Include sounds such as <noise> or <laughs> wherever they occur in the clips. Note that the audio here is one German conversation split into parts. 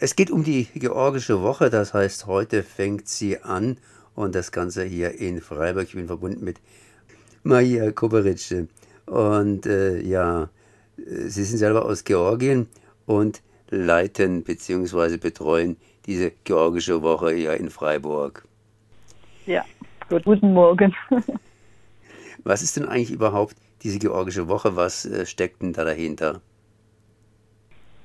Es geht um die Georgische Woche, das heißt, heute fängt sie an und das Ganze hier in Freiburg. Ich bin verbunden mit Maria Koberitsch. Und äh, ja, Sie sind selber aus Georgien und leiten bzw. betreuen diese Georgische Woche hier in Freiburg. Ja, guten Morgen. Was ist denn eigentlich überhaupt diese Georgische Woche? Was äh, steckt denn da dahinter?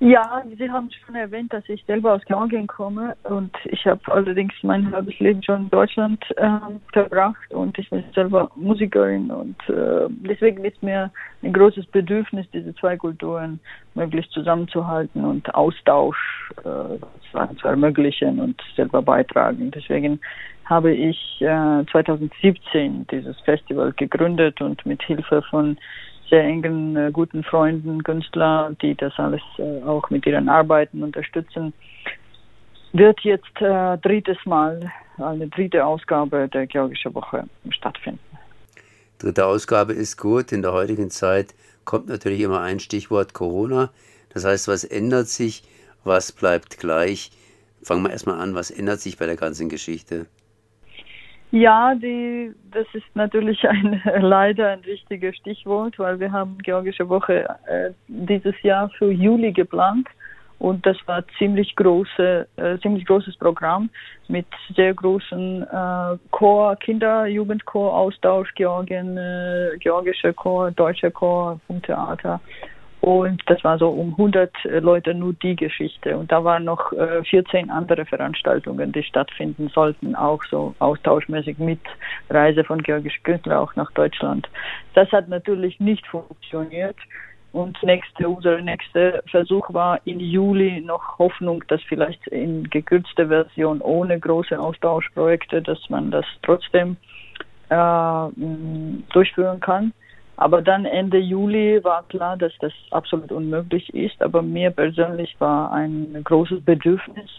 Ja, Sie haben schon erwähnt, dass ich selber aus Georgien komme und ich habe allerdings mein halbes Leben schon in Deutschland äh, verbracht und ich bin selber Musikerin und äh, deswegen ist mir ein großes Bedürfnis, diese zwei Kulturen möglichst zusammenzuhalten und Austausch äh, zu ermöglichen und selber beitragen. Deswegen habe ich äh, 2017 dieses Festival gegründet und mit Hilfe von sehr engen, äh, guten Freunden, Künstler, die das alles äh, auch mit ihren Arbeiten unterstützen, wird jetzt äh, drittes Mal eine dritte Ausgabe der Georgische Woche stattfinden. Dritte Ausgabe ist gut. In der heutigen Zeit kommt natürlich immer ein Stichwort Corona. Das heißt, was ändert sich, was bleibt gleich? Fangen wir erstmal an, was ändert sich bei der ganzen Geschichte? Ja, die, das ist natürlich ein, <laughs> leider ein wichtiges Stichwort, weil wir haben Georgische Woche äh, dieses Jahr für Juli geplant und das war ziemlich große, äh, ziemlich großes Programm mit sehr großen äh, Chor, Kinder, Jugendchor, Austausch, Georgien, äh, georgischer Chor, deutscher Chor vom Theater und das war so um 100 äh, Leute nur die Geschichte. Und da waren noch äh, 14 andere Veranstaltungen, die stattfinden sollten, auch so austauschmäßig mit Reise von georgischen Künstlern auch nach Deutschland. Das hat natürlich nicht funktioniert. Und nächste, unser nächster Versuch war im Juli noch Hoffnung, dass vielleicht in gekürzter Version ohne große Austauschprojekte, dass man das trotzdem äh, durchführen kann. Aber dann Ende Juli war klar, dass das absolut unmöglich ist. Aber mir persönlich war ein großes Bedürfnis,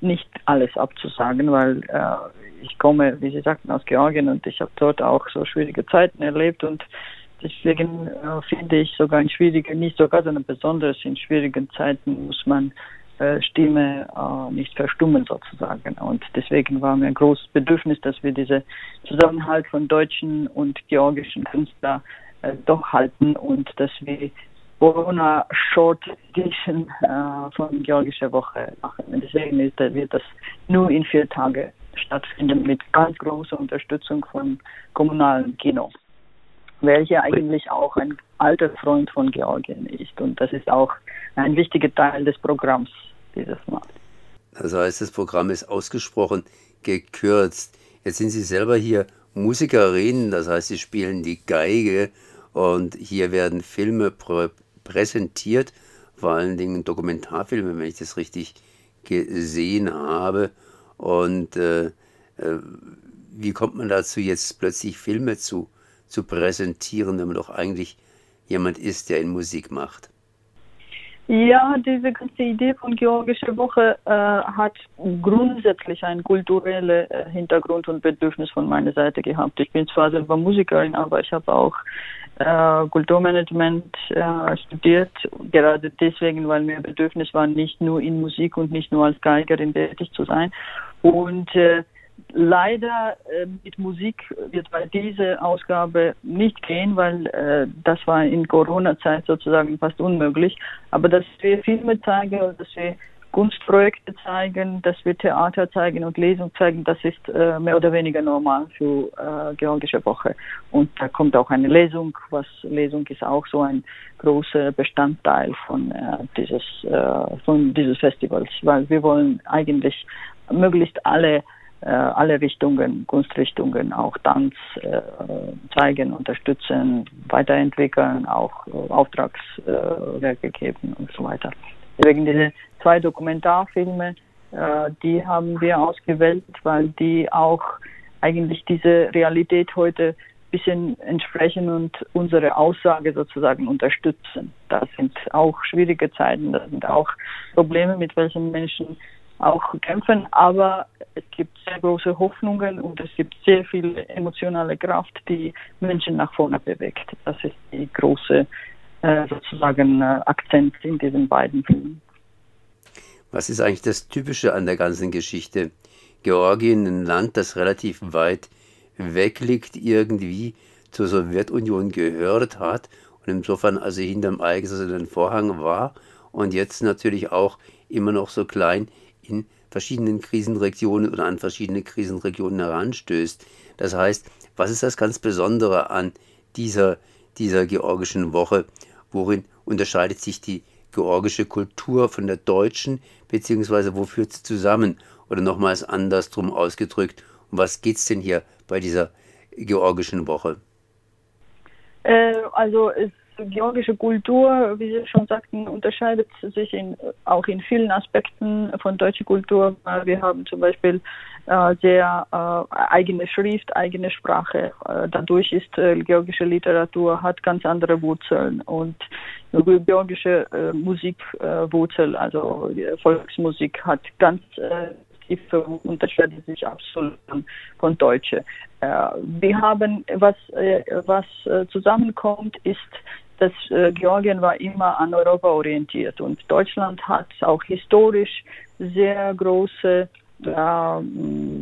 nicht alles abzusagen, weil äh, ich komme, wie Sie sagten, aus Georgien und ich habe dort auch so schwierige Zeiten erlebt und deswegen äh, finde ich sogar in schwierigen, nicht sogar, sondern besonders in schwierigen Zeiten muss man äh, Stimme äh, nicht verstummen sozusagen. Und deswegen war mir ein großes Bedürfnis, dass wir diese Zusammenhalt von deutschen und georgischen Künstlern doch halten und dass wir Corona Short Edition äh, von Georgischer Woche machen. Und deswegen ist, wird das nur in vier Tagen stattfinden mit ganz großer Unterstützung von kommunalen Kino, welcher eigentlich auch ein alter Freund von Georgien ist. Und das ist auch ein wichtiger Teil des Programms dieses Mal. Das heißt, das Programm ist ausgesprochen gekürzt. Jetzt sind Sie selber hier Musikerin, das heißt, Sie spielen die Geige und hier werden Filme prä präsentiert, vor allen Dingen Dokumentarfilme, wenn ich das richtig gesehen habe. Und äh, äh, wie kommt man dazu, jetzt plötzlich Filme zu, zu präsentieren, wenn man doch eigentlich jemand ist, der in Musik macht? Ja, diese ganze Idee von Georgische Woche äh, hat grundsätzlich einen kulturellen äh, Hintergrund und Bedürfnis von meiner Seite gehabt. Ich bin zwar selber Musikerin, aber ich habe auch äh, Kulturmanagement äh, studiert, gerade deswegen, weil mir Bedürfnis war, nicht nur in Musik und nicht nur als Geigerin tätig zu sein. Und äh, leider äh, mit Musik wird bei dieser Ausgabe nicht gehen, weil äh, das war in Corona-Zeit sozusagen fast unmöglich. Aber dass wir Filme zeigen, dass wir Kunstprojekte zeigen, dass wir Theater zeigen und Lesung zeigen, das ist äh, mehr oder weniger normal für äh, Georgische Woche. Und da kommt auch eine Lesung, was Lesung ist auch so ein großer Bestandteil von äh, dieses äh, von dieses Festivals, weil wir wollen eigentlich möglichst alle äh, alle Richtungen, Kunstrichtungen, auch Tanz äh, zeigen, unterstützen, weiterentwickeln, auch äh, Auftragswerke geben und so weiter. Deswegen diese zwei Dokumentarfilme, äh, die haben wir ausgewählt, weil die auch eigentlich diese Realität heute ein bisschen entsprechen und unsere Aussage sozusagen unterstützen. Da sind auch schwierige Zeiten, da sind auch Probleme, mit welchen Menschen auch kämpfen, aber es gibt sehr große Hoffnungen und es gibt sehr viel emotionale Kraft, die Menschen nach vorne bewegt. Das ist die große sozusagen äh, Akzent in diesen beiden Filmen. Was ist eigentlich das Typische an der ganzen Geschichte? Georgien, ein Land, das relativ weit weg liegt, irgendwie zur Sowjetunion gehört hat und insofern also hinterm eigenen Vorhang war und jetzt natürlich auch immer noch so klein in verschiedenen Krisenregionen oder an verschiedene Krisenregionen heranstößt. Das heißt, was ist das ganz Besondere an dieser, dieser georgischen Woche? Worin unterscheidet sich die georgische Kultur von der deutschen, beziehungsweise wo führt sie zusammen? Oder nochmals andersrum ausgedrückt, um was geht es denn hier bei dieser georgischen Woche? Äh, also es georgische Kultur, wie Sie schon sagten, unterscheidet sich in, auch in vielen Aspekten von deutscher Kultur. Wir haben zum Beispiel äh, sehr äh, eigene Schrift, eigene Sprache. Äh, dadurch ist äh, georgische Literatur hat ganz andere Wurzeln und georgische äh, Musik äh, also Volksmusik hat ganz tiefe unterscheidet sich absolut von Deutsche. Wir haben was was zusammenkommt ist dass äh, Georgien war immer an Europa orientiert. Und Deutschland hat auch historisch sehr große äh,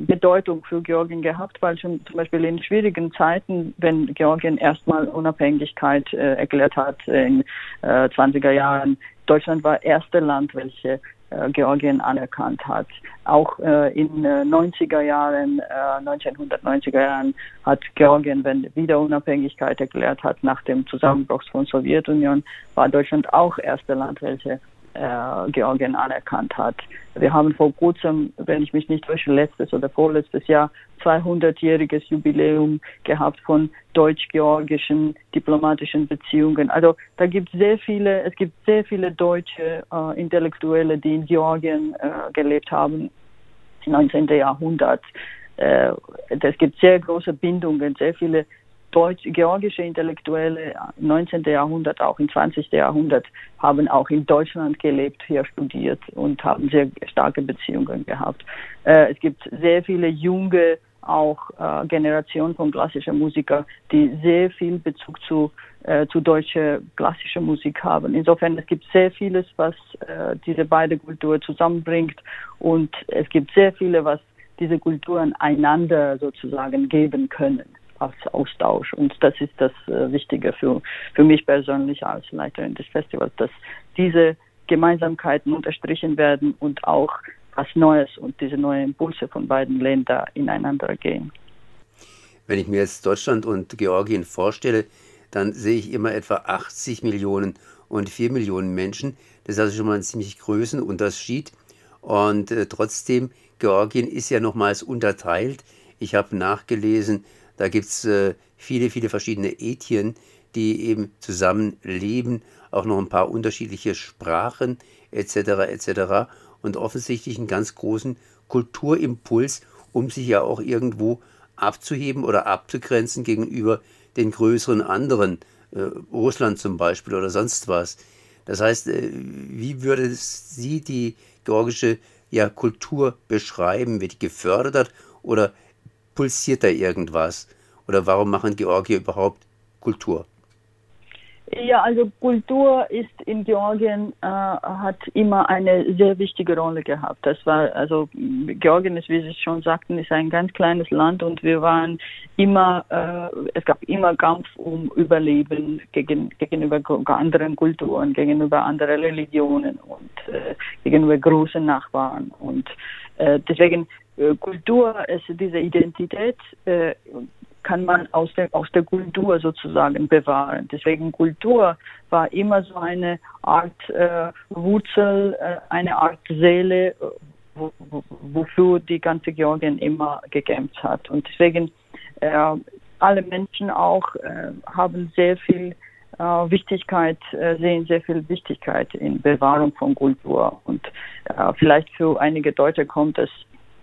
Bedeutung für Georgien gehabt, weil schon zum Beispiel in schwierigen Zeiten, wenn Georgien erstmal Unabhängigkeit äh, erklärt hat in äh, 20er Jahren, Deutschland war erste Land, welche äh, Georgien anerkannt hat. Auch äh, in äh, 90er Jahren, 1990er äh, Jahren hat Georgien, wenn wieder Unabhängigkeit erklärt hat nach dem Zusammenbruch von Sowjetunion, war Deutschland auch erste Land, welche äh, Georgien anerkannt hat. Wir haben vor kurzem, wenn ich mich nicht täusche, letztes oder vorletztes Jahr 200-jähriges Jubiläum gehabt von deutsch-georgischen diplomatischen Beziehungen. Also da gibt sehr viele, es gibt sehr viele deutsche äh, Intellektuelle, die in Georgien äh, gelebt haben im 19. Jahrhundert. Äh, es gibt sehr große Bindungen, sehr viele deutsch, georgische Intellektuelle im 19. Jahrhundert, auch im 20. Jahrhundert, haben auch in Deutschland gelebt, hier studiert und haben sehr starke Beziehungen gehabt. Äh, es gibt sehr viele junge auch äh, Generationen von klassischen Musikern, die sehr viel Bezug zu, äh, zu deutscher klassischer Musik haben. Insofern es gibt sehr vieles, was äh, diese beiden Kulturen zusammenbringt und es gibt sehr viele, was diese Kulturen einander sozusagen geben können als Austausch. Und das ist das äh, Wichtige für, für mich persönlich als Leiterin des Festivals, dass diese Gemeinsamkeiten unterstrichen werden und auch was Neues und diese neuen Impulse von beiden Ländern ineinander gehen. Wenn ich mir jetzt Deutschland und Georgien vorstelle, dann sehe ich immer etwa 80 Millionen und 4 Millionen Menschen. Das ist also schon mal ein ziemlich Größenunterschied. Und äh, trotzdem, Georgien ist ja nochmals unterteilt. Ich habe nachgelesen, da gibt es äh, viele, viele verschiedene Ethien, die eben zusammen leben, auch noch ein paar unterschiedliche Sprachen etc. etc. und offensichtlich einen ganz großen Kulturimpuls, um sich ja auch irgendwo abzuheben oder abzugrenzen gegenüber den größeren anderen, äh, Russland zum Beispiel oder sonst was. Das heißt, äh, wie würde sie die georgische ja, Kultur beschreiben? Wird die gefördert oder pulsiert da irgendwas? Oder warum machen Georgier überhaupt Kultur? Ja, also Kultur ist in Georgien äh, hat immer eine sehr wichtige Rolle gehabt. Das war also Georgien ist, wie Sie schon sagten, ist ein ganz kleines Land und wir waren immer, äh, es gab immer Kampf um Überleben gegen, gegenüber anderen Kulturen, gegenüber anderen Religionen und äh, gegenüber großen Nachbarn und äh, deswegen Kultur ist diese Identität äh, kann man aus der, aus der Kultur sozusagen bewahren. Deswegen Kultur war immer so eine Art äh, Wurzel, äh, eine Art Seele, wo, wofür die ganze Georgien immer gekämpft hat. Und deswegen äh, alle Menschen auch äh, haben sehr viel äh, Wichtigkeit, äh, sehen sehr viel Wichtigkeit in Bewahrung von Kultur. Und äh, vielleicht für einige Deutsche kommt es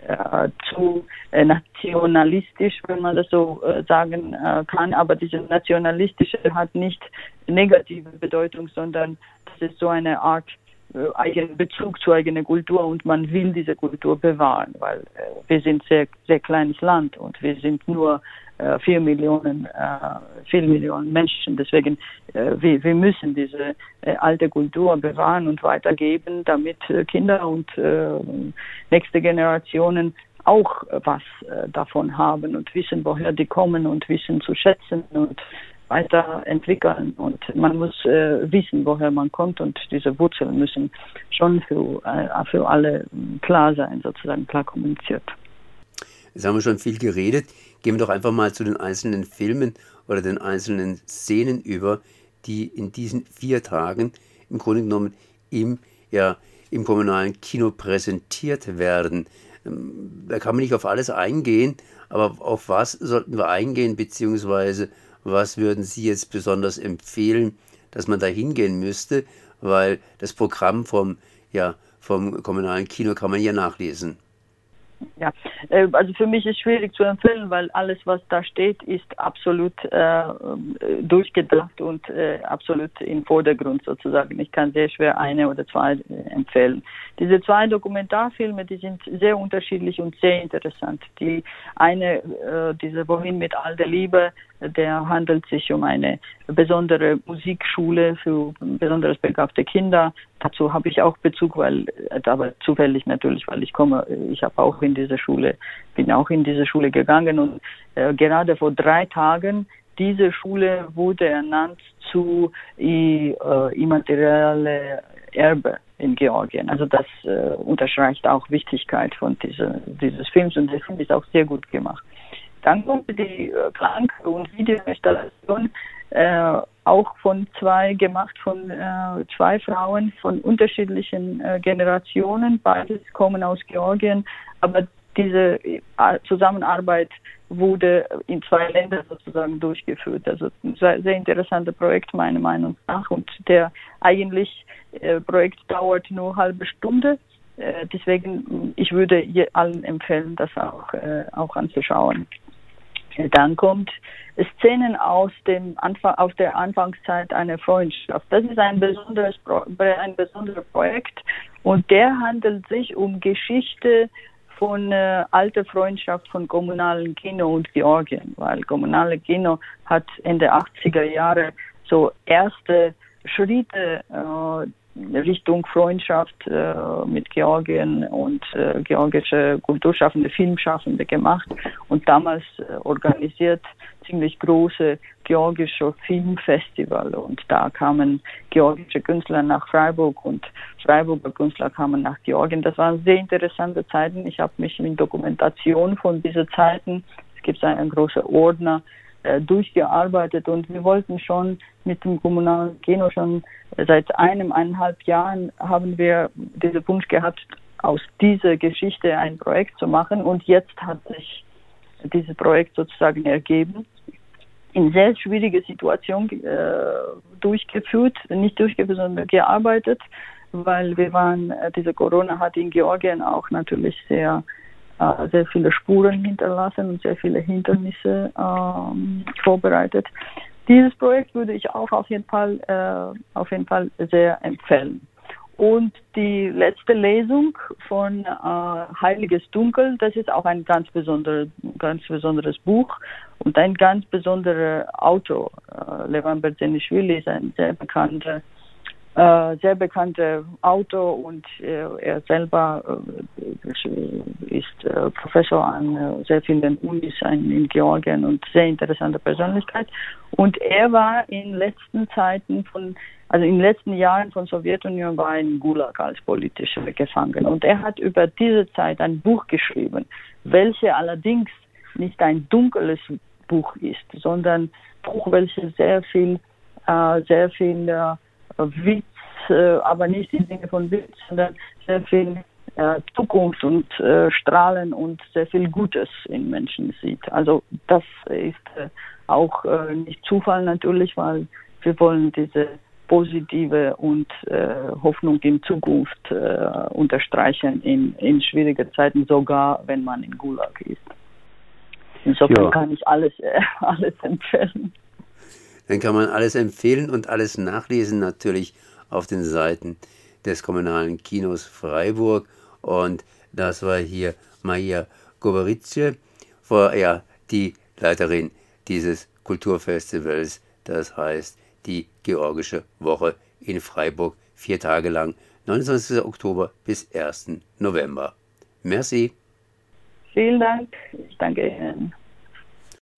äh, zu äh, nationalistisch, wenn man das so äh, sagen äh, kann. Aber diese nationalistische hat nicht negative Bedeutung, sondern das ist so eine Art eigenen Bezug zu eigener Kultur und man will diese Kultur bewahren, weil äh, wir sind sehr sehr kleines Land und wir sind nur äh, vier Millionen äh, vier Millionen Menschen. Deswegen äh, wir, wir müssen diese äh, alte Kultur bewahren und weitergeben, damit äh, Kinder und äh, nächste Generationen auch äh, was äh, davon haben und wissen, woher die kommen und wissen zu schätzen und weiterentwickeln. Und man muss äh, wissen, woher man kommt und diese Wurzeln müssen schon für, äh, für alle klar sein, sozusagen klar kommuniziert. Jetzt haben wir schon viel geredet. Gehen wir doch einfach mal zu den einzelnen Filmen oder den einzelnen Szenen über, die in diesen vier Tagen im Grunde genommen im, ja, im kommunalen Kino präsentiert werden. Ähm, da kann man nicht auf alles eingehen, aber auf was sollten wir eingehen, beziehungsweise was würden Sie jetzt besonders empfehlen, dass man da hingehen müsste? Weil das Programm vom, ja, vom kommunalen Kino kann man ja nachlesen. Ja, äh, also für mich ist schwierig zu empfehlen, weil alles, was da steht, ist absolut äh, durchgedacht und äh, absolut im Vordergrund sozusagen. Ich kann sehr schwer eine oder zwei äh, empfehlen. Diese zwei Dokumentarfilme, die sind sehr unterschiedlich und sehr interessant. Die eine, äh, diese Wohin mit all der Liebe, der handelt sich um eine besondere Musikschule für besonders begabte Kinder. Dazu habe ich auch Bezug, weil, äh, aber zufällig natürlich, weil ich komme, ich habe auch in diese Schule, bin auch in diese Schule gegangen und äh, gerade vor drei Tagen diese Schule wurde ernannt zu äh, immaterielle Erbe in Georgien. Also das äh, unterstreicht auch Wichtigkeit von dieser, dieses Films und der Film ist auch sehr gut gemacht. Dann kommt die äh, Klang- und Videoinstallation, äh, auch von zwei, gemacht von äh, zwei Frauen von unterschiedlichen äh, Generationen. Beides kommen aus Georgien, aber diese äh, Zusammenarbeit wurde in zwei Ländern sozusagen durchgeführt. Also ein sehr, sehr interessantes Projekt meiner Meinung nach und der eigentlich äh, Projekt dauert nur eine halbe Stunde. Äh, deswegen ich würde allen empfehlen, das auch, äh, auch anzuschauen. Dann kommt Szenen aus dem Anfang, aus der Anfangszeit einer Freundschaft. Das ist ein besonderes, ein besonderes Projekt und der handelt sich um Geschichte von äh, alter Freundschaft von kommunalen Kino und Georgien, weil kommunale Kino hat Ende 80er Jahre so erste Schritte äh, Richtung Freundschaft äh, mit Georgien und äh, georgische Kulturschaffende, Filmschaffende gemacht und damals äh, organisiert ziemlich große georgische Filmfestival und da kamen georgische Künstler nach Freiburg und Freiburger Künstler kamen nach Georgien. Das waren sehr interessante Zeiten. Ich habe mich mit Dokumentation von diesen Zeiten, es gibt einen großen Ordner, durchgearbeitet und wir wollten schon mit dem kommunalen Kino schon seit einem, eineinhalb Jahren haben wir diesen Wunsch gehabt, aus dieser Geschichte ein Projekt zu machen und jetzt hat sich dieses Projekt sozusagen ergeben. In sehr schwierige Situation äh, durchgeführt, nicht durchgeführt, sondern gearbeitet, weil wir waren, äh, diese Corona hat in Georgien auch natürlich sehr äh, sehr viele Spuren hinterlassen und sehr viele Hindernisse ähm, vorbereitet. Dieses Projekt würde ich auch auf jeden Fall, äh, auf jeden Fall sehr empfehlen. Und die letzte Lesung von äh, Heiliges Dunkel, das ist auch ein ganz, besonder, ganz besonderes Buch und ein ganz besonderer Autor. Äh, Levan Berzenischwili ist ein sehr bekannter äh, sehr bekannter Autor und äh, er selber äh, ist äh, Professor an äh, sehr vielen Unis in Georgien und sehr interessante Persönlichkeit. Und er war in letzten Zeiten von, also in den letzten Jahren von Sowjetunion war in Gulag als politischer Gefangener. Und er hat über diese Zeit ein Buch geschrieben, welche allerdings nicht ein dunkles Buch ist, sondern ein Buch, welches sehr viel, äh, sehr viel äh, Witz, äh, aber nicht im Sinne von Witz, sondern sehr viel äh, Zukunft und äh, Strahlen und sehr viel Gutes in Menschen sieht. Also das ist äh, auch äh, nicht Zufall natürlich, weil wir wollen diese positive und äh, Hoffnung in Zukunft unterstreichen in, in schwierigen Zeiten, sogar wenn man in Gulag ist. Insofern ja. kann ich alles, <laughs> alles empfehlen. Dann kann man alles empfehlen und alles nachlesen natürlich auf den Seiten des Kommunalen Kinos Freiburg. Und das war hier Maja Goberitze, ja, die Leiterin dieses Kulturfestivals, das heißt die Georgische Woche in Freiburg, vier Tage lang, 29. Oktober bis 1. November. Merci. Vielen Dank. Ich danke Ihnen.